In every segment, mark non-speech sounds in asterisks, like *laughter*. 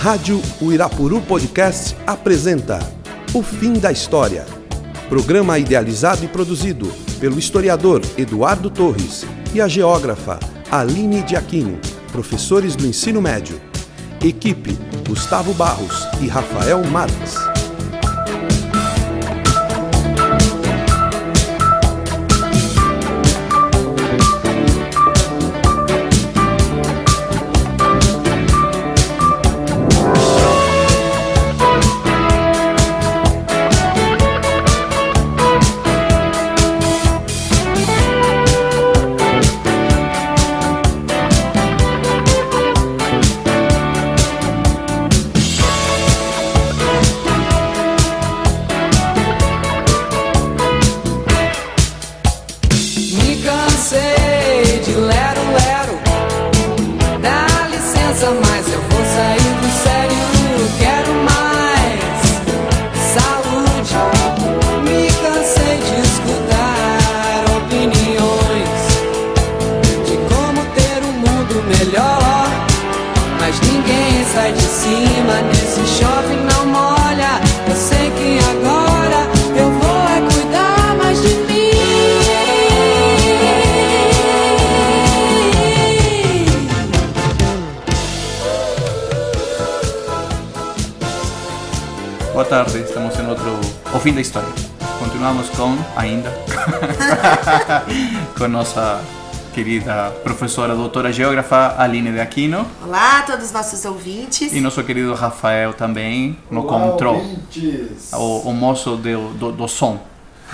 Rádio Uirapuru Podcast apresenta O Fim da História. Programa idealizado e produzido pelo historiador Eduardo Torres e a geógrafa Aline de Aquino, professores do ensino médio. Equipe Gustavo Barros e Rafael Marques. Nossa querida professora, doutora geógrafa Aline de Aquino Olá a todos os nossos ouvintes. e nosso querido Rafael também no Olá, control, ouvintes. o, o moço do, do, do som.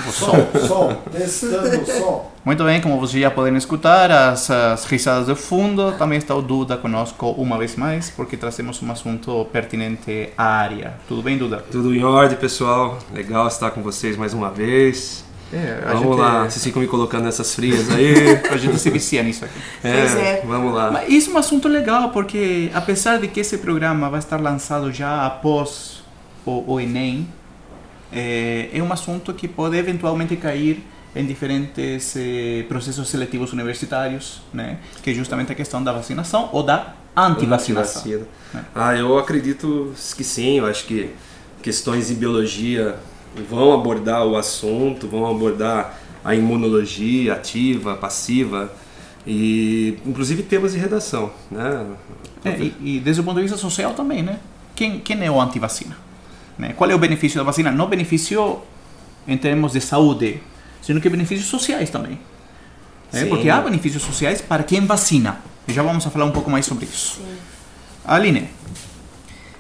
Do som. Som, *laughs* som, testando o som. Muito bem, como vocês já podem escutar, as, as risadas de fundo, também está o Duda conosco uma vez mais, porque trazemos um assunto pertinente à área. Tudo bem, Duda? Tudo em ordem, pessoal. Legal estar com vocês mais uma vez. É, Vamos gente- lá, vocês ficam me colocando nessas frias aí. *laughs* A gente se vicia nisso aqui. Pois é. Vamos lá. Mas isso é um assunto legal, porque apesar de que esse programa vai estar lançado já após o, o Enem, é, é um assunto que pode eventualmente cair em diferentes eh, processos seletivos universitários, né? que é justamente a questão da vacinação ou da antivacinação. Antivacina. É. Ah, eu acredito que sim. Eu acho que questões de biologia vão abordar o assunto, vão abordar a imunologia ativa, passiva e inclusive temas de redação, né? É, e, e desde o ponto de vista social também, né? Quem, quem é o antivacina? Né? Qual é o benefício da vacina? Não benefício em termos de saúde, sino que benefícios sociais também. né? Sim. Porque há benefícios sociais para quem vacina. E já vamos a falar um pouco mais sobre isso. Aline,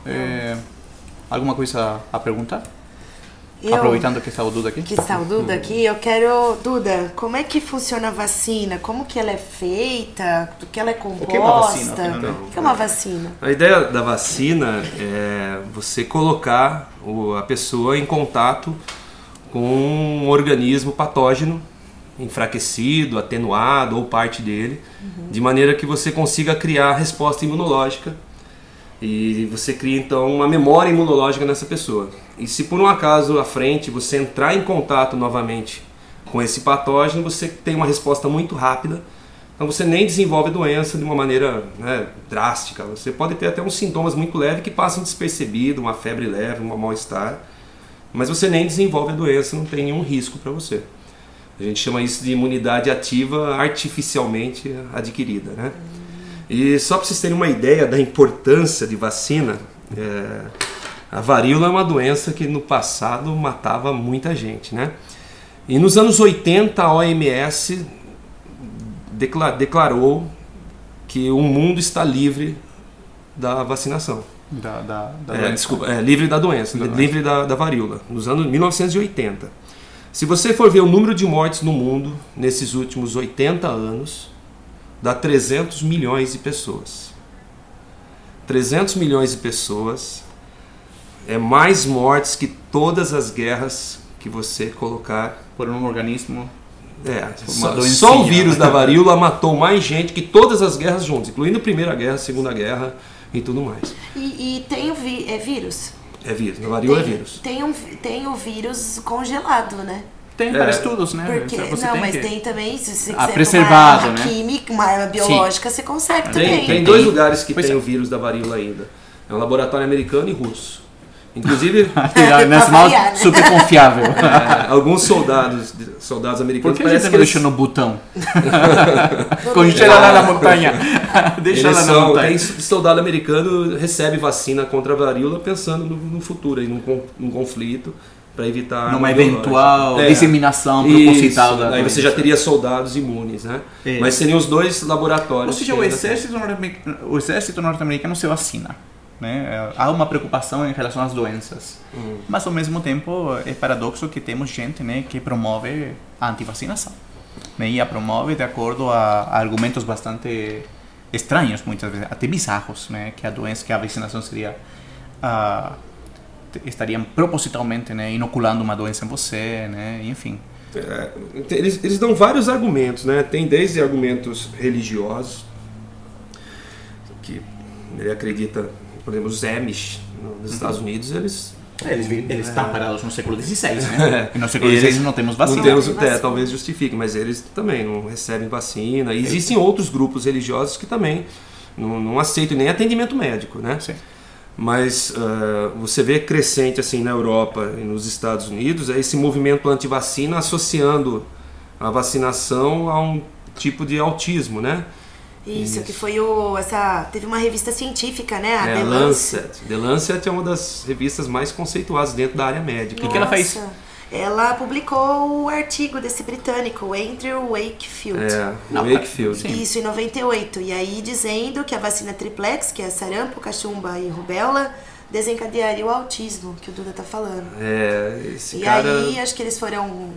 é, alguma coisa a perguntar? Eu, Aproveitando que está o Duda aqui. que está o Duda aqui, eu quero. Duda, como é que funciona a vacina? Como que ela é feita? Do que ela é composta? que é uma vacina, afinal? O que é uma vacina? A ideia da vacina é você colocar o- a pessoa em contato com um organismo patógeno enfraquecido, atenuado ou parte dele, de maneira que você consiga criar a resposta imunológica e você cria então uma memória imunológica nessa pessoa. E se por um acaso à frente você entrar em contato novamente com esse patógeno, você tem uma resposta muito rápida. Então você nem desenvolve a doença de uma maneira né, drástica. Você pode ter até uns sintomas muito leves que passam despercebido, uma febre leve, um mal-estar, mas você nem desenvolve a doença, não tem nenhum risco para você. A gente chama isso de imunidade ativa artificialmente adquirida, né? E só para vocês terem uma ideia da importância de vacina, é, a varíola é uma doença que no passado matava muita gente, né? E nos anos 80 a OMS decla- declarou que o mundo está livre da vacinação. Da, da, da É, doença. desculpa, é, livre da doença, Da livre da, da varíola, nos anos 1980. Se você for ver o número de mortes no mundo nesses últimos 80 anos, dá 300 milhões de pessoas. 300 milhões de pessoas é mais mortes que todas as guerras que você colocar. Por um organismo. É, Uma só, só o vírus da varíola matou mais gente que todas as guerras juntas, incluindo a Primeira Guerra, a Segunda Guerra e tudo mais. E, e tem o vi é vírus? É vírus, a varíola tem, é vírus. Tem, um, tem o vírus congelado, né? Tem É. para estudos, né? Porque, Você não, tem mas que- tem também, se você Ah, quiser preservado, uma arma né? química, uma arma biológica, você consegue Tem, também. tem dois lugares que Pois tem é. o vírus da varíola ainda. É um laboratório americano e russo. Inclusive, *laughs* variar, né? super confiável. é, *laughs* alguns soldados, soldados Por americanos que a gente parece não que eles, deixa no botão? *laughs* Congela lá na montanha. Deixa eles lá na são, montanha. tem soldado americano recebe vacina contra a varíola pensando no, no futuro, em num, num conflito para evitar Numa biológica. eventual É. disseminação proposital Isso, da Aí você já teria soldados imunes, né? É. Mas seriam os dois Ou laboratórios. seja, que o exército, norte-americano, o exército norte-americano se vacina. Né? É, Há uma preocupação em relação às doenças. Hum. Mas, ao mesmo tempo, é paradoxo que temos gente né, que promove a antivacinação. Né? E a promove de acordo a, a argumentos bastante estranhos, muitas vezes, até bizarros, né? que a doença, que a vacinação seria... te- estariam propositalmente né, inoculando uma doença em você, né? enfim. É, eles, eles dão vários argumentos, né? Tem desde argumentos religiosos, que ele acredita, por exemplo, os Amish nos Estados Unidos, eles Eles, eles estão parados no século XVI, né? *laughs* E no século XVI não temos vacina. não temos, é, talvez justifique, mas eles também não recebem vacina. E existem outros grupos religiosos que também não, não aceitam nem atendimento médico, né? Sim. Mas ah, você vê crescente assim na Europa e nos Estados Unidos é esse movimento anti-vacina associando a vacinação a um tipo de autismo, né? Isso, que foi o. Essa, teve uma revista científica, né? A é, The a Lancet. Lancet. The Lancet é uma das revistas mais conceituadas dentro da área médica. que que ela fez? Ela publicou o artigo desse britânico, Andrew Wakefield. É, Não, Wakefield. sim. Isso em 98. E aí dizendo que a vacina triplex, que é sarampo, cachumba e rubéola, desencadearia o autismo, que o Duda tá falando. É, esse e cara. aí acho que eles foram,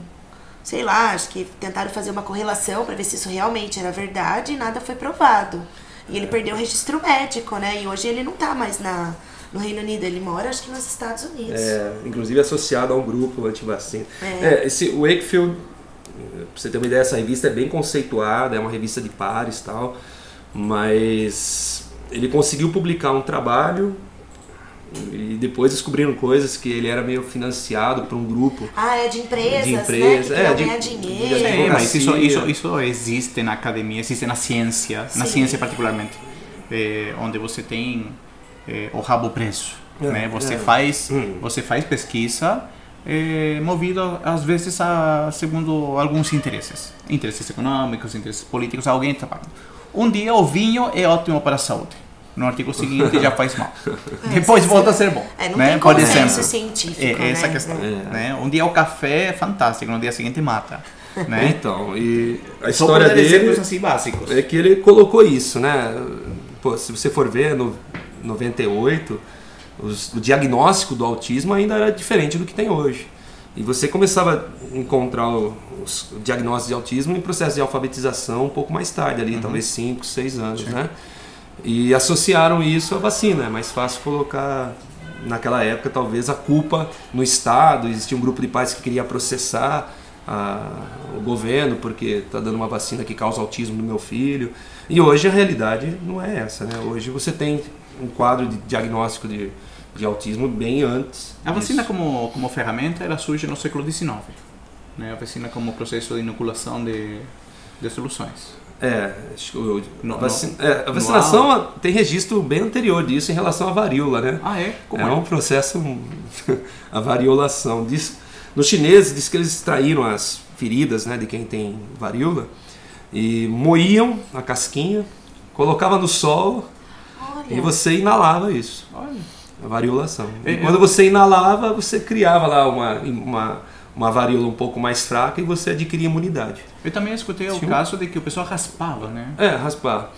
sei lá, acho que tentaram fazer uma correlação para ver se isso realmente era verdade e nada foi provado. E ele perdeu o registro médico, né? E hoje ele não tá mais na, no Reino Unido, ele mora acho que nos Estados Unidos. É, inclusive associado a um grupo anti-vacina. É. É, esse Wakefield, pra você ter uma ideia, essa revista é bem conceituada, é uma revista de pares e tal, mas ele conseguiu publicar um trabalho e depois descobriram coisas que ele era meio financiado por um grupo. Ah, é de empresas, De né? empresa, Que é, de- ganhar de dinheiro. Sim, advocacia. mas isso, isso, isso existe na academia, existe na ciência, na Sim. ciência particularmente, eh, onde você tem eh, o rabo preso, É, né? Você é. faz, Hum. você faz pesquisa eh, movido às vezes a segundo alguns interesses, interesses econômicos, interesses políticos, alguém está pagando. Um dia o vinho é ótimo para a saúde. No artigo seguinte já faz mal. *laughs* Depois volta a ser bom. É, não né? tem Por exemplo. científico, É, essa né? questão. É. Né? Um dia o café é fantástico, no dia seguinte mata. *laughs* Né? Então, e a história dele assim básicos. é que ele colocou isso, né? Pô, se você for ver no 98, os- o diagnóstico do autismo ainda era diferente do que tem hoje. E você começava a encontrar os- o diagnóstico de autismo em processo de alfabetização um pouco mais tarde, ali, talvez 5, 6 anos, né? E associaram isso à vacina. É mais fácil colocar, naquela época, talvez a culpa no Estado. Existia um grupo de pais que queria processar a- o governo porque está dando uma vacina que causa autismo no meu filho. E hoje a realidade não é essa, né? Hoje você tem um quadro de diagnóstico de, de autismo bem antes. A vacina disso. como, como ferramenta ela surge no século XIX. Né? A vacina como processo de inoculação de, de soluções. É, acho que o- No- a, vacina- no- é, a vacinação tem registro bem anterior disso em relação à varíola, né? Ah, é? Como é é? um processo, *laughs* a variolação. Diz, nos chineses diz que eles extraíram as feridas né, de quem tem varíola e moíam a casquinha, colocava no sol Olha, e você inalava isso, Olha. a variolação. E quando você inalava, você criava lá uma, uma, uma varíola um pouco mais fraca e você adquiria imunidade. Eu também escutei o Tinha um- caso de que o pessoal raspava, né? É, raspar.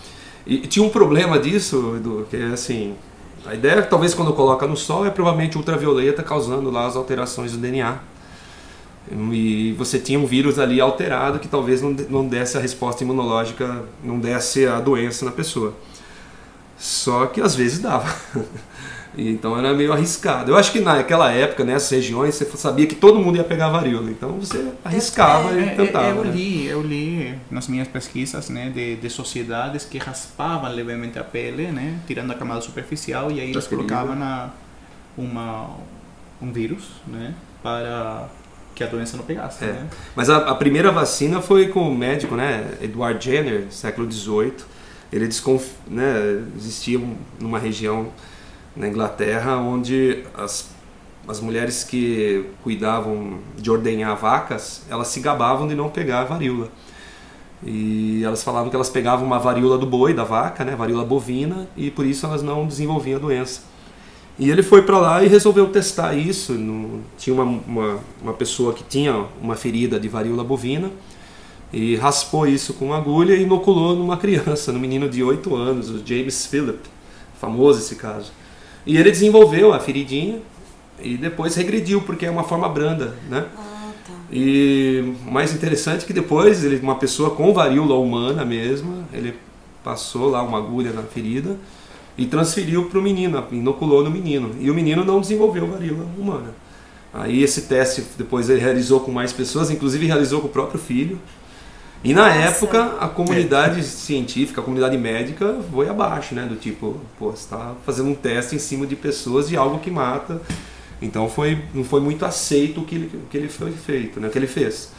E tinha um problema disso, Edu, que é assim, a ideia é que talvez quando coloca no sol é provavelmente ultravioleta causando lá as alterações do DNA. E você tinha um vírus ali alterado que talvez não, de- não desse a resposta imunológica, não desse a doença na pessoa. Só que às vezes dava. *laughs* Então era meio arriscado. Eu acho que naquela época, nessas regiões, você sabia que todo mundo ia pegar varíola. Então você arriscava É, e é, tentava. eu né? li, eu li nas minhas pesquisas, né, de, de sociedades que raspavam levemente a pele, né, tirando a camada superficial e aí eles Transferível. colocavam na, uma, um vírus, né, para que a doença não pegasse, É. né? Mas a, a primeira vacina foi com o médico, né, Edward Jenner, século XVIII. Ele desconf... né, existia um- numa região na Inglaterra, onde as, as mulheres que cuidavam de ordenhar vacas, elas se gabavam de não pegar a varíola. E elas falavam que elas pegavam uma varíola do boi, da vaca, né, varíola bovina, e por isso elas não desenvolviam a doença. E ele foi para lá e resolveu testar isso. No, tinha uma, uma, uma, pessoa que tinha uma ferida de varíola bovina e raspou isso com uma agulha e inoculou numa criança, no menino de 8 anos, o James Phillip, famoso esse caso. E ele desenvolveu a feridinha e depois regrediu, porque é uma forma branda, né? Ah, tá. E mais interessante que depois ele, uma pessoa com varíola humana mesma, ele passou lá uma agulha na ferida e transferiu para o menino, inoculou no menino. E o menino não desenvolveu varíola humana. Aí esse teste depois ele realizou com mais pessoas, inclusive realizou com o próprio filho. E na Nossa. época a comunidade científica, a comunidade médica foi abaixo, né? Do tipo, pô, você está fazendo um teste em cima de pessoas de algo que mata. Então foi, não foi muito aceito o que ele, o que ele foi feito, né? O que ele fez.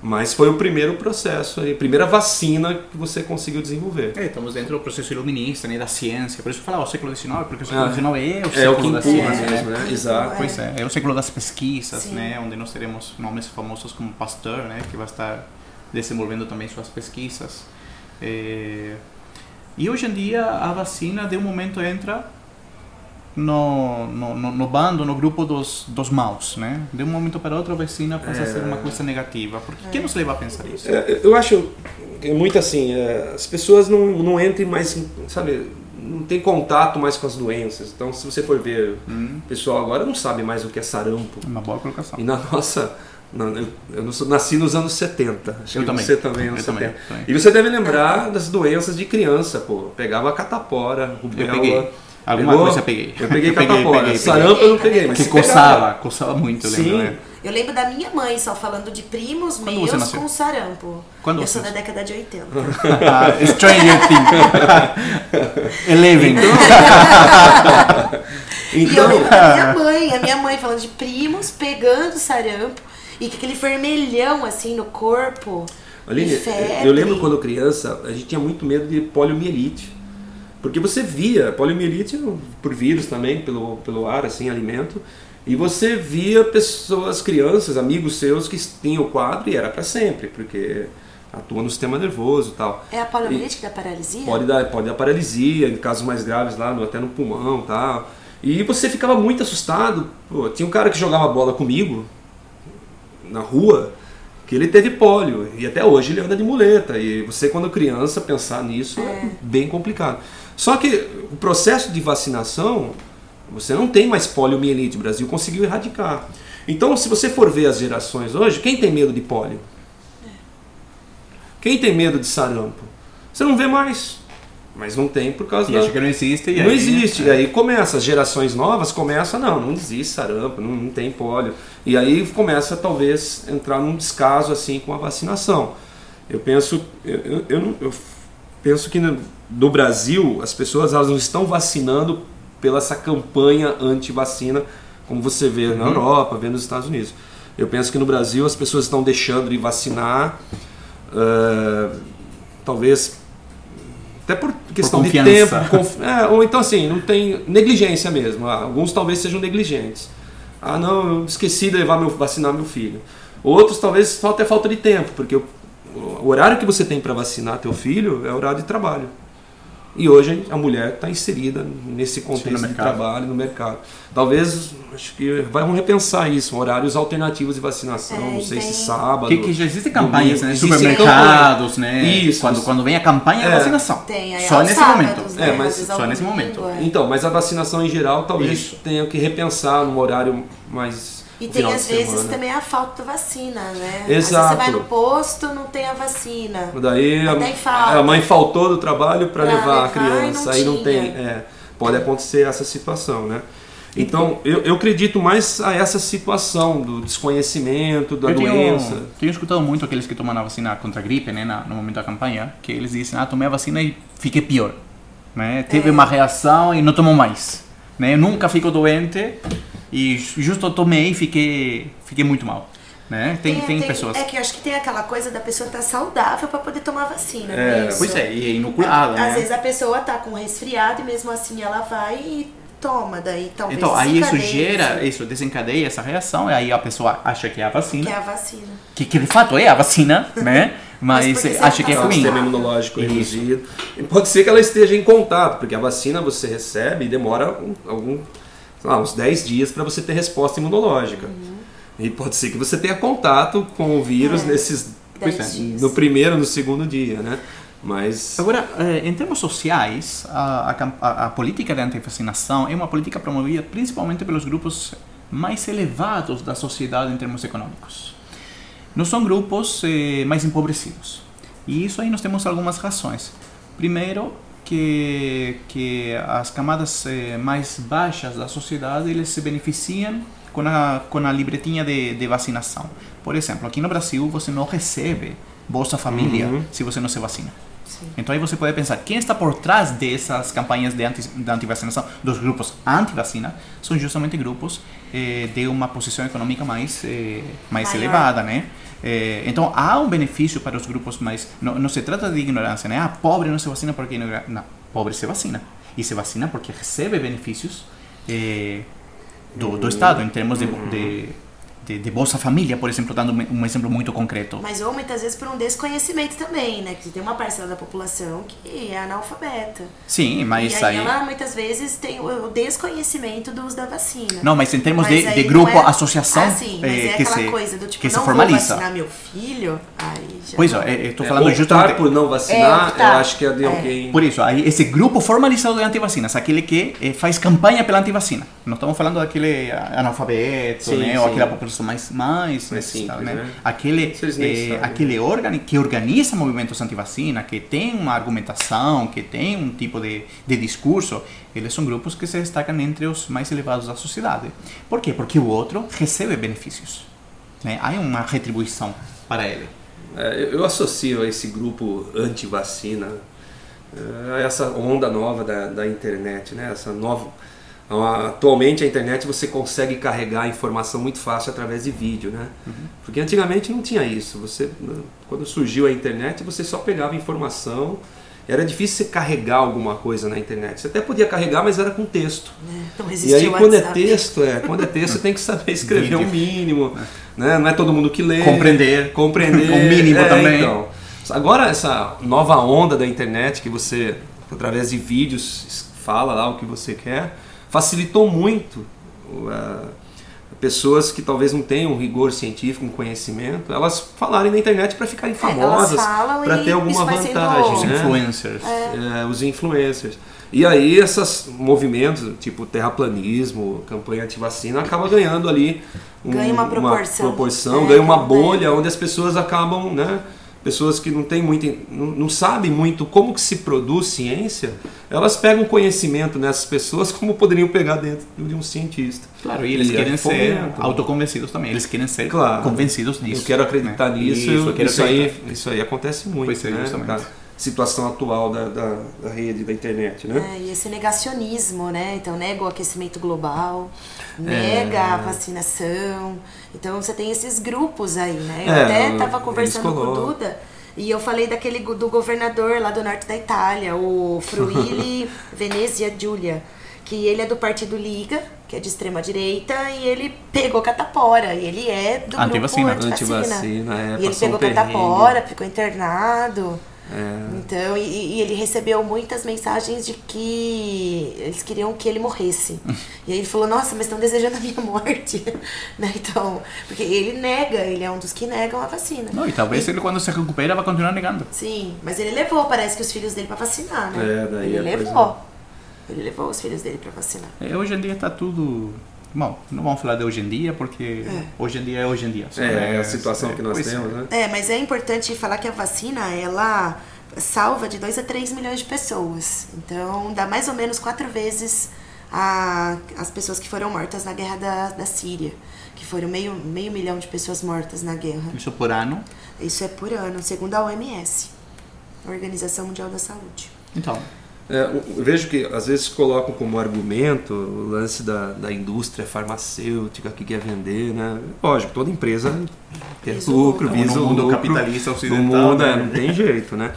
Mas foi o primeiro processo, a primeira vacina que você conseguiu desenvolver. É, estamos dentro do processo iluminista, né, da ciência. Por isso eu falava o século XIX, porque o século Ah, XIX é o É o século que da ciência. mesmo, né? né? Exato. Pois é, é o século das pesquisas, Sim. né, onde nós teremos nomes famosos como Pasteur, né, que vai estar desenvolvendo também suas pesquisas. É, E hoje em dia a vacina de um momento entra no, no, no, bando, no grupo dos, dos maus, né? De um momento para outro a vacina passa a ser uma coisa negativa. Porque quem nos leva a pensar isso? É, eu acho que é muito assim, é, as pessoas não, não entrem mais, sabe, não tem contato mais com as doenças. Então, se você for ver, Hum, o pessoal agora não sabe mais o que é sarampo. uma boa colocação. E na nossa. na- eu eu nasci nos anos 70. Acho Eu que também. Você também, anos Eu também, 70. também. E você deve lembrar das doenças de criança, pô. Pegava catapora, rubéola. Alguma Pegou? coisa eu peguei. Eu peguei *laughs* peguei, catapora. peguei, Sarampo eu não peguei, mas Que você pegava. coçava, coçava muito, eu Sim. lembro, né? Eu lembro da minha mãe só falando de primos Quando meus com sarampo. Quando eu você sou da nasceu? década de 80. *laughs* Ah, Stranger Things. *laughs* Eleven. E eu Então, lembro da minha mãe, a minha mãe falando de primos pegando sarampo e com aquele vermelhão assim no corpo. Aline, e eu lembro quando criança, a gente tinha muito medo de poliomielite. Porque você via poliomielite por vírus também, pelo, pelo ar, assim, alimento. E você via pessoas, crianças, amigos seus que tinham o quadro e era para sempre, porque atua no sistema nervoso e tal. É a poliomielite que dá paralisia? Pode dar, pode dar paralisia, em casos mais graves lá, no- até no pulmão e tal. E você ficava muito assustado. Pô, tinha um cara que jogava bola comigo na rua, que ele teve pólio. E até hoje ele anda de muleta. E você, quando criança, pensar nisso é, bem complicado. Só que o processo de vacinação, você não tem mais poliomielite. O Brasil conseguiu erradicar. Então, se você for ver as gerações hoje, quem tem medo de pólio? Quem tem medo de sarampo? Você não vê mais. Mas não tem por causa E da... acha que não existe. E Não aí, existe. é. E aí começa, as gerações novas começam, não, não existe sarampo, não, não tem pólio. E aí começa talvez entrar num descaso assim com a vacinação. Eu penso, eu, eu, eu eu penso que no, no Brasil as pessoas elas não estão vacinando pela essa campanha anti-vacina, como você vê na Europa, vê nos Estados Unidos. Eu penso que no Brasil as pessoas estão deixando de vacinar, eh, talvez até por questão de confiança. tempo, conf- é, ou então assim, não tem negligência mesmo. Ah, alguns talvez sejam negligentes. Ah, não, eu esqueci de levar meu vacinar meu filho. Outros talvez falta é falta de tempo, porque o, o horário que você tem para vacinar teu filho é horário de trabalho. E hoje a mulher está inserida nesse contexto de trabalho no mercado. Talvez acho que vamos repensar isso, horários alternativos de vacinação, É, não sei tem- se sábado. Que, que já existem campanhas, domingo. né? Existem Supermercados, né? Isso. Quando, quando vem a campanha É. da vacinação. Tem, aí Só aos nesse sábados, momento. Né? É, mas só nesse momento. é. Então, mas a vacinação em geral talvez Isso. tenha que repensar num horário mais. E tem às vezes semana. também a falta da vacina, né? Às Exato. vezes você vai no posto, não tem a vacina. Daí a, a mãe faltou do trabalho para levar a levar e criança, não aí não tem. é, pode acontecer essa situação, né? Então, eu, eu acredito mais a essa situação do desconhecimento, da Eu tenho, doença. tenho escutado muito aqueles que tomam a vacina contra a gripe, né, na- no momento da campanha, que eles dizem, ah, tomei a vacina e fiquei pior. Né? Teve uma reação e não tomo mais. Né? Eu nunca fico doente e ju- justo eu tomei e fiquei, fiquei muito mal. Né? Tem, tem, pessoas... É que eu acho que tem aquela coisa da pessoa estar saudável pra poder tomar vacina. É, isso? Pois é, e é inoculada, Às né? vezes a pessoa tá com resfriado e mesmo assim ela vai e toma, daí talvez Então, aí isso gera, isso desencadeia essa reação, e aí a pessoa acha que é a vacina, que é a vacina. que, que de fato é a vacina, *laughs* né? Mas, Mas acha que é tá o ruim. sistema imunológico Isso. reduzido. E pode ser que ela esteja em contato, porque a vacina você recebe e demora um- algum, sei lá, uns 10 dias para você ter resposta imunológica. E pode ser que você tenha contato com o vírus É. nesses é, dias. no primeiro, no segundo dia, né? Mas Agora, eh, em termos sociais, a, a- a política de antivacinação é uma política promovida principalmente pelos grupos mais elevados da sociedade em termos econômicos. Não são grupos eh, mais empobrecidos. E isso aí nós temos algumas razões. Primeiro, que, que as camadas eh, mais baixas da sociedade eles se beneficiam com a, com a libretinha de, de vacinação. Por exemplo, aqui no Brasil você não recebe Bolsa Família Uhum. se você não se vacina. Sim. Então aí você pode pensar, quem está por trás dessas campanhas de, anti, de antivacinação, dos grupos anti-vacina, são justamente grupos eh, de uma posição econômica mais, eh, mais Maior. elevada, né? Eh, então há um benefício para os grupos mais... Não, não se trata de ignorância, né? Ah, pobre não se vacina porque... é ignoran- Não, pobre se vacina. E se vacina porque recebe benefícios eh, do, do Estado, em termos de, de, de Bolsa Família, por exemplo, dando um exemplo muito concreto. Mas ou muitas vezes por um desconhecimento também, né? Que tem uma parcela da população que é analfabeta. Sim, mas e aí, aí... ela muitas vezes tem o desconhecimento do uso da vacina. Não, mas em termos Mas de, de grupo, é- associação, Ah, sim, mas eh, é que aquela se, coisa do tipo, que se não formaliza. vou vacinar meu filho, aí já Pois não. é, eu estou é, falando optar justamente... por não vacinar, É, eu acho que é de É. alguém. Por isso, aí esse grupo formalizado de antivacinas, aquele que eh, faz campanha pela antivacina. Não estamos falando daquele analfabeto, Sim, né? Ou sim. aquela população mais, mais necessitada, simples, né? né? Aquele, eh, sabem. aquele órgão que organiza movimentos antivacina, que tem uma argumentação, que tem um tipo de, de discurso, eles são grupos que se destacam entre os mais elevados da sociedade. Por quê? Porque o outro recebe benefícios. Né? Há uma retribuição para ele. É, eu- associo esse grupo anti-vacina é, a essa onda nova da, da internet, né? Essa nova, a- atualmente a internet você consegue carregar informação muito fácil através de vídeo, né? Porque antigamente não tinha isso. Você, né, quando surgiu a internet, você só pegava informação. Era difícil você carregar alguma coisa na internet. Você até podia carregar, mas era com texto. Não E aí quando é texto, é, quando é texto você tem que saber escrever o mínimo, né? Não é todo mundo que lê. Compreender. Compreender. O mínimo é, também. Então. Agora essa nova onda da internet que você através de vídeos fala lá o que você quer, facilitou muito a- pessoas que talvez não tenham um rigor científico, um conhecimento, elas falarem na internet para ficarem famosas, É, elas falam para ter alguma vantagem, Os né? influencers. É, os influencers. E aí esses movimentos, tipo terraplanismo, campanha anti-vacina, acaba ganhando ali um- Ganha uma proporção. proporção, É, ganha uma é. bolha onde as pessoas acabam, né? Pessoas que não têm muito, não, não sabem muito como que se produz ciência, elas pegam conhecimento nessas pessoas *laughs* como poderiam pegar dentro de um cientista. Claro, e eles E querem aí ser autoconvencidos também. Eles querem ser Claro. convencidos disso. Eu quero acreditar né? nisso, Isso, isso, eu quero aí, acreditar. isso aí acontece muito, Pois é, né? justamente. Da situação atual da, da, da rede, da internet, né? É, e esse negacionismo, né? Então, nega o aquecimento global, nega É. a vacinação. Então, você tem esses grupos aí, né? Eu É, até eles tava conversando com o. Duda e eu falei daquele do governador lá do norte da Itália, o Fruili *laughs* Venezia Giulia, que ele é do partido Liga, que é de extrema direita, e ele pegou catapora, e ele é do Antivacina. grupo antivacina. Antivacina, é, e ele passou um pegou catapora, ficou internado. É. Então, e, e ele recebeu muitas mensagens de que eles queriam que ele morresse. *laughs* e aí ele falou, nossa, mas estão desejando a minha morte. *laughs* né? Então, porque ele nega, ele é um dos que negam a vacina. Não, e talvez ele, quando se recupera, vai continuar negando. Sim, mas ele levou, parece que os filhos dele pra vacinar, né? É, daí ele coisa- levou. Ele levou os filhos dele pra vacinar. É, Hoje em dia está tudo. Bom, não vamos falar de hoje em dia, porque É. hoje em dia é hoje em dia. É, é a situação É, que nós é. temos, né? É, mas é importante falar que a vacina, ela salva de 2 a 3 milhões de pessoas. Então, dá mais ou menos quatro vezes a, as pessoas que foram mortas na guerra da, da Síria. Que foram meio, meio milhão de pessoas mortas na guerra. Isso por ano. Isso é por ano, segundo a OMS, a Organização Mundial da Saúde. Então, É, vejo que às vezes colocam como argumento o lance da, da indústria farmacêutica que quer vender, né? Lógico, toda empresa quer Visa o lucro, visa No o mundo lucro. capitalista ocidental, No mundo, né? é, não tem jeito, né?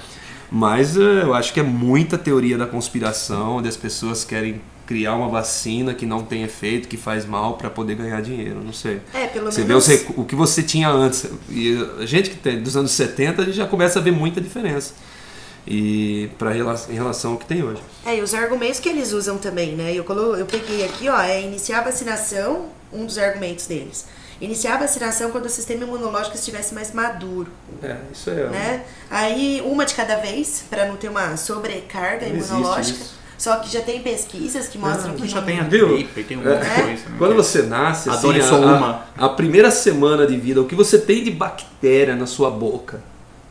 Mas é, eu acho que é muita teoria da conspiração, onde as pessoas querem criar uma vacina que não tem efeito, que faz mal para poder ganhar dinheiro, não sei. É, pelo Você vê menos. os recu- o que você tinha antes. E a gente que tem dos anos 70, a gente já começa a ver muita diferença. E para em relação ao que tem hoje. É, e os argumentos que eles usam também, né? Eu, colo... eu peguei aqui, ó, é iniciar a vacinação, um dos argumentos deles. Iniciar a vacinação quando o sistema imunológico estivesse mais maduro, É, isso é. né? Aí, uma de cada vez, para não ter uma sobrecarga Não imunológica. Só que já tem pesquisas que mostram que Já não- tem a gripe, tem um monte de É. coisa. né? Quando você nasce, A assim, a, uma. a primeira semana de vida, o que você tem de bactéria na sua boca?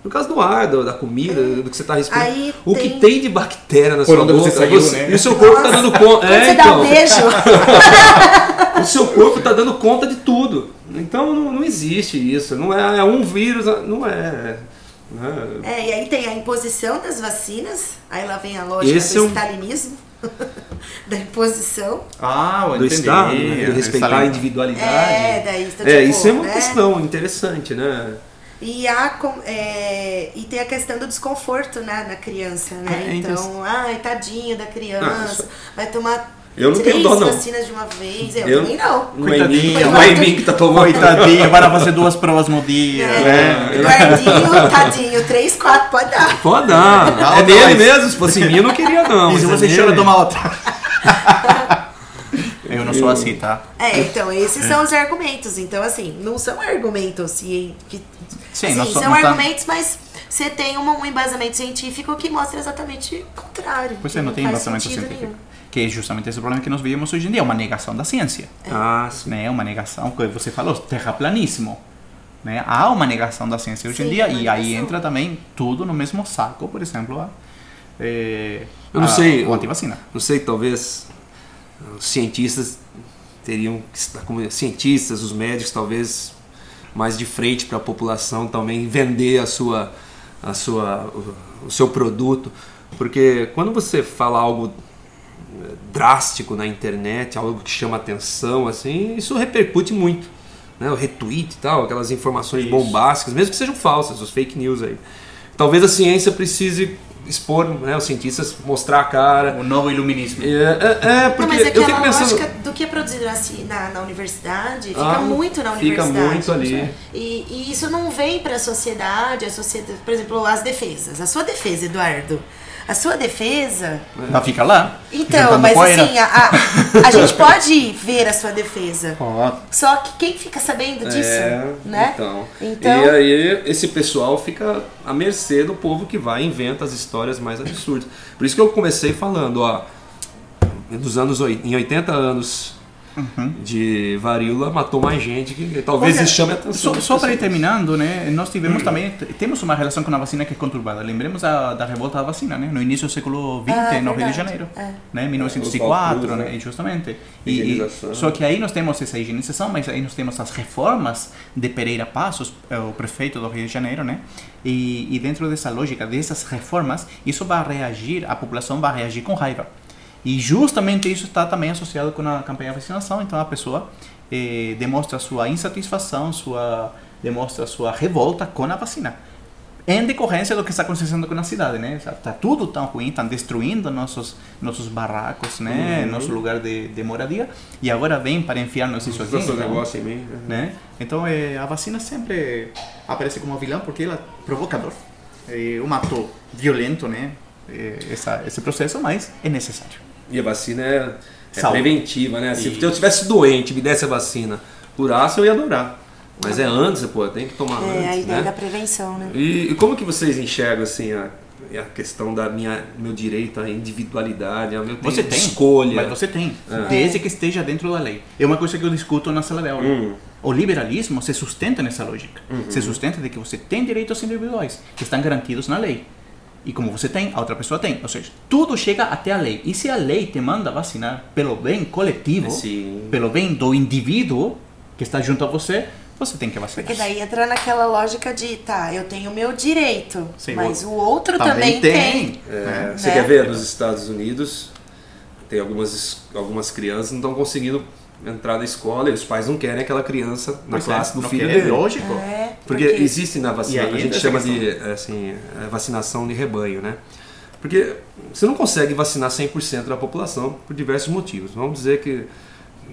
No caso do ar, do- da comida, do que você está respirando. Aí o tem- que tem de bactéria na Por sua onde boca? você saiu, né? E o seu corpo está dando conta. É, você dá então, um beijo, *laughs* o seu corpo está dando conta de tudo. Então não, não existe isso. Não é, é um vírus, não é. não é. É, e aí tem a imposição das vacinas, aí lá vem a lógica Esse do é um- stalinismo, *laughs* da imposição. Ah, eu do entendi. Estado, né? de respeitar a individualidade. É, daí então, É, tipo, isso é uma né? questão interessante, né? E, a, com- é, e tem a questão do desconforto né, na criança, né? É, então- então, ai, tadinho da Ah, criança, isso- vai tomar Eu não três tenho dó, não. vacinas de uma vez. Eu, Eu- também não. É Coitadinho, não é que tá tomando. Coitadinho, vai fazer duas provas no dia. É, né? Eduardinho, tadinho, três, quatro, pode dar. Pode dar. Não, é dele mas- mesmo. Se fosse em mim, eu não queria, não. E se você é chora, toma outra. *laughs* Não sou assim, tá? É, então, esses são os argumentos. Então, assim, não são argumentos ci- que. Sim, assim, são tá- argumentos, mas você tem uma- um embasamento científico que mostra exatamente o contrário. Pois que é, não tem embasamento científico. nenhum. Que é justamente esse problema que nós vivemos hoje em dia, uma negação da ciência. Ah, sim. Né? Uma negação, que você falou, terraplanismo. Né? Há uma negação da ciência hoje em Sim, dia uma e aí entra também tudo no mesmo saco, por exemplo, a, é, Eu não a- sei, o- antivacina. Não sei, talvez os cientistas teriam que estar como cientistas, os médicos talvez mais de frente para a população também vender a sua a sua o, seu produto, porque quando você fala algo eh, drástico na internet, algo que chama atenção assim, isso repercute muito, né? O retweet e tal, aquelas informações Isso. bombásticas, mesmo que sejam falsas, os fake news aí. Talvez a ciência precise expor, né, os cientistas mostrar a cara, O novo iluminismo. é, é, é, porque Não, mas eu aquela fico pensando. lógica do que é produzido assim, na, na universidade fica Ah, muito na fica universidade. muito ali. E, e isso não vem para a sociedade, a sociedade, por exemplo, as defesas. A sua defesa, Eduardo. A sua defesa. Vai ficar lá. Então, mas poeira. assim, a, a, gente pode ver a sua defesa. Pode. Só que quem fica sabendo disso, É, né? Então. Então- E aí esse pessoal fica à mercê do povo que vai e inventa as histórias mais absurdas. Por isso que eu comecei falando, ó, nos anos em 80 anos de varíola matou mais gente que talvez Olha, isso chame a atenção. Só, só para ir terminando, né? Nós tivemos também temos uma relação com a vacina que é conturbada. Lembremos da, da revolta da vacina, né? No início do século XX, Ah, no Rio de. Janeiro, É. né? 1904, Cruz, né? né? Justamente. E, e, só que aí nós temos essa higienização, mas aí nós temos as reformas de Pereira Passos, é o prefeito do Rio de Janeiro, né? E, e dentro dessa lógica dessas reformas, isso vai reagir, a população vai reagir com raiva. E justamente isso está também associado com a campanha de vacinação. Então a pessoa eh, demonstra sua insatisfação, sua demonstra sua revolta com a vacina. Em decorrência do que está acontecendo com a cidade, né? Está tudo tão ruim, estão destruindo nossos nossos barracos, né? Uhum. Nosso lugar de, de moradia. E agora vem para enfiar-nos isso aqui. Então, negócio em mim. né? Então eh, a vacina sempre aparece como vilã porque ela é provocador. É um ato violento, né? Eh, essa, esse processo, mas é necessário. E a vacina é, é preventiva, né? Se E- eu tivesse doente e me desse a vacina, curasse, eu ia adorar. Mas é antes, pô, tem que tomar É a antes, ideia né? da prevenção, né? E, e como que vocês enxergam assim a, a questão da minha meu direito à individualidade, ao meu tempo Você de tem escolha? Mas você tem, É. desde que esteja dentro da lei. É uma coisa que eu discuto na sala de aula. Hum. O liberalismo se sustenta nessa lógica. Uhum. Se sustenta de que você tem direitos individuais que estão garantidos na lei. E como você tem, a outra pessoa tem. Ou seja, tudo chega até a lei. E se a lei te manda vacinar pelo bem coletivo, Sim. pelo bem do indivíduo que está junto a você, você tem que vacinar. Porque daí entra naquela lógica de, tá, eu tenho o meu direito, Sim, mas o- outro Também também, tem. É, né? Você quer ver nos Estados Unidos tem algumas algumas crianças não estão conseguindo entrar na escola e os pais não querem aquela criança na Pois é, classe do não filho dele. Lógico. É, Porque existe na vacina, aí a gente chama questão. de assim, é, vacinação de rebanho, né? Porque você não consegue vacinar 100% da população por diversos motivos. Vamos dizer que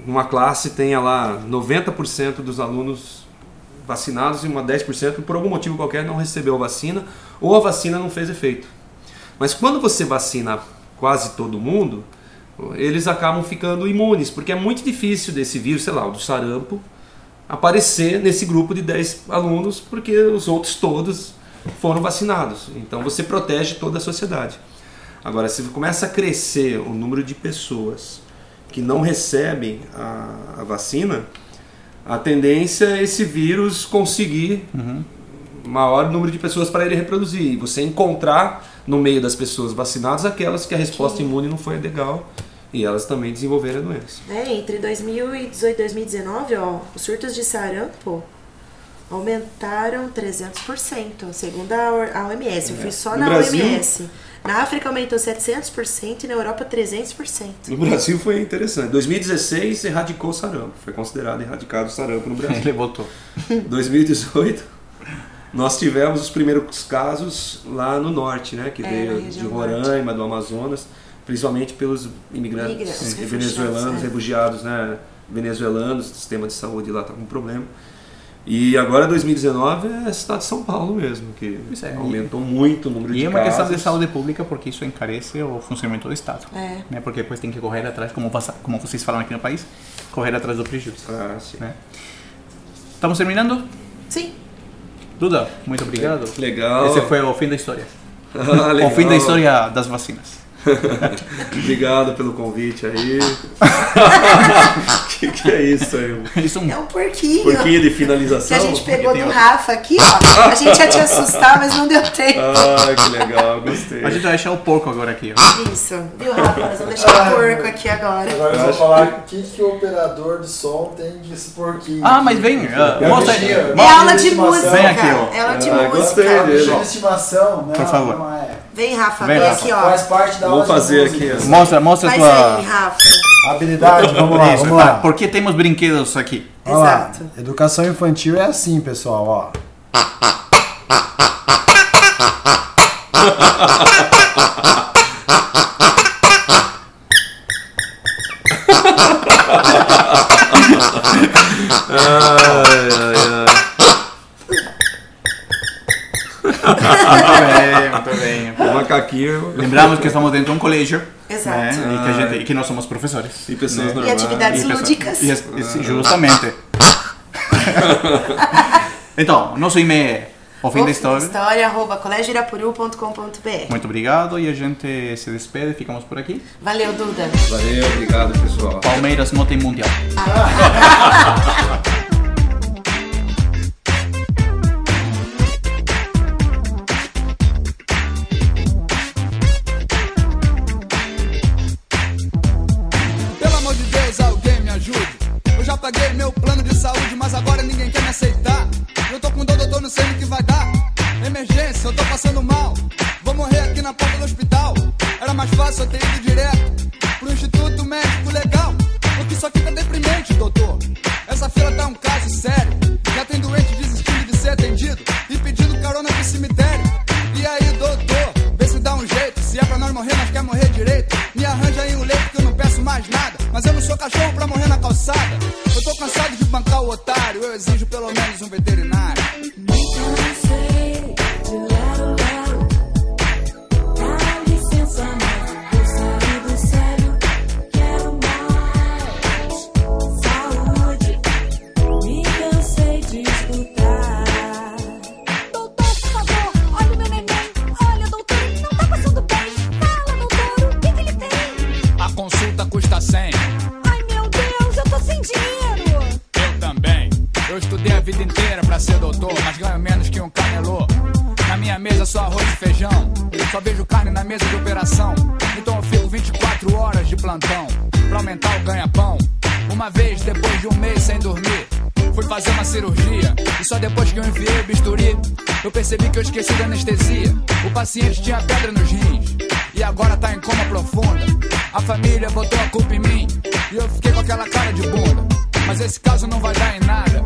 uma classe tenha lá 90% dos alunos vacinados e uma 10% por algum motivo qualquer não recebeu a vacina ou a vacina não fez efeito. Mas quando você vacina quase todo mundo, eles acabam ficando imunes, porque é muito difícil desse vírus, sei lá, o do sarampo, aparecer nesse grupo de 10 alunos, porque os outros todos foram vacinados. Então você protege toda a sociedade. Agora, se começa a crescer o número de pessoas que não recebem a, a vacina, a tendência é esse vírus conseguir maior número de pessoas para ele reproduzir. E você encontrar no meio das pessoas vacinadas aquelas que a resposta imune não foi legal e elas também desenvolveram a doença. É, entre 2018 e 2019, ó, os surtos de sarampo aumentaram 300%, segundo a OMS. Eu fui só No na Brasil- OMS. Na África aumentou 700% e na Europa 300%. No Brasil foi interessante. 2016 erradicou o sarampo. Foi considerado erradicado o sarampo no *laughs* Brasil. Ele voltou. 2018 nós tivemos os primeiros casos lá no norte, né, que É, veio de Roraima, do Amazonas, principalmente pelos imigrantes Imigrantes, venezuelanos, refugiados, é. refugiados, né, venezuelanos, o sistema de saúde lá está com problema. E agora 2019 é a cidade de São Paulo mesmo, que é, e- aumentou muito o número E de é uma casos. questão de saúde pública porque isso encarece o funcionamento do Estado. É. Né? Porque depois tem que correr atrás, como, como vocês falam aqui no país, correr atrás do prejuízo. Ah, sim. Né? Estamos terminando? Sim. Duda, muito obrigado. Legal. Esse foi o fim da história. *laughs* Ah, O fim da história das vacinas. *laughs* Obrigado pelo convite aí. *laughs* que que é isso aí? Isso é um É um porquinho. Porquinho de Que finalização? a gente pegou do. Rafa aqui, ó. A gente ia te assustar, mas não deu tempo. Ah, que legal, gostei. A gente vai deixar o porco agora aqui. Ó. Isso. Viu, Rafa? Nós vamos deixar o porco aqui agora. Agora eu vou falar o que, que o operador de som tem desse porquinho. Ah, mas vem, ah, É mostra aí. é aula de música. Vem aqui, ó. É aula de Ah, música. gostei dele. De estimação, não, Por favor. não é. Vem, Rafa, Vem, vem, Rafa. aqui, ó. Faz parte da Vou fazer aqui, ó. Mostra, mostra a tua. aí, Rafa. Habilidade, vamos lá, vamos tá. lá. Por que temos brinquedos aqui? Vamos lá. Exato. Educação infantil é assim, pessoal, ó. *laughs* Ai, ai, Muito bem, muito bem. Macaquinho Lembramos que estamos dentro de um colégio. Exato. Né? E, que a gente, e que nós somos professores. e pessoas E normais. atividades E lúdicas. e e sim, justamente. *laughs* então, nosso e-mail é o fim da história. História, arroba. Muito obrigado e a gente se despede, ficamos por aqui. Valeu, Duda. Valeu, obrigado, pessoal. Palmeiras não tem mundial. Pelo *laughs* Eu ter ido direto mas ganho menos que um camelô. Na minha mesa só arroz e feijão. Só vejo carne na mesa de operação. Então eu fico 24 horas de plantão pra aumentar o ganha-pão. Uma vez, depois de um mês sem dormir, fui fazer uma cirurgia. E só depois que eu enviei o bisturi, eu percebi que eu esqueci da anestesia. O paciente tinha pedra nos rins e agora tá em coma profunda. A família botou a culpa em mim e eu fiquei com aquela cara de bunda. Mas esse caso não vai dar em nada.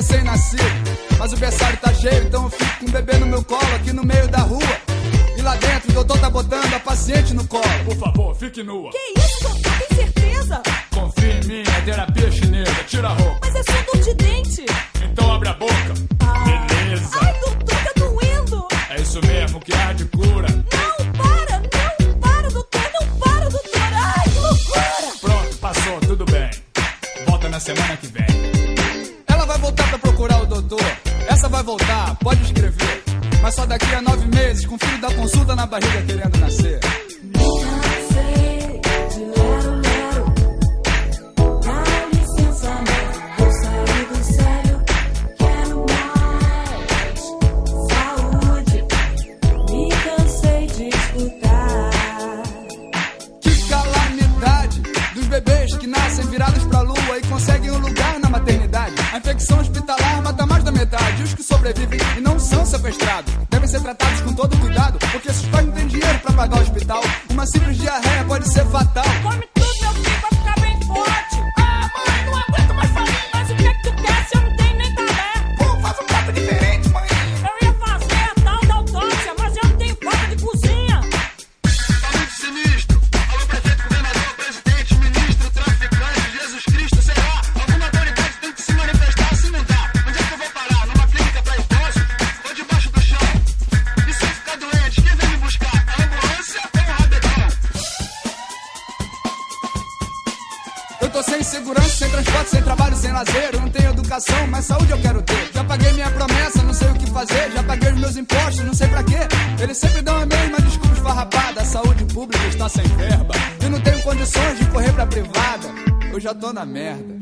recém-nascido. Mas o berçário tá cheio, então eu fico com o bebê no meu colo aqui no meio da rua. E lá dentro o doutor tá botando a paciente no colo. Por favor, fique nua. Que isso, doutor? Tem certeza? Confia em mim, é terapia chinesa. Tira a roupa. Mas é só dor de dente. Então abre a boca. Beleza. Ai, doutor, tá doendo. É isso mesmo que há de cura. Não, para, não, para, doutor, não para, doutor. Ai, que loucura. Pronto, passou, tudo bem. Volta na semana que Essa vai voltar, pode escrever. Mas só daqui a nove meses, com o filho da consulta na barriga querendo nascer. Sobrevivem e não são sequestrados devem ser tratados com todo cuidado, porque se os pais não têm dinheiro pra pagar o hospital, uma simples diarreia pode ser fatal. Eles sempre dão a mesma desculpa esfarrapada. A saúde pública está sem verba. Eu não tenho condições de correr pra privada. Eu já tô na merda.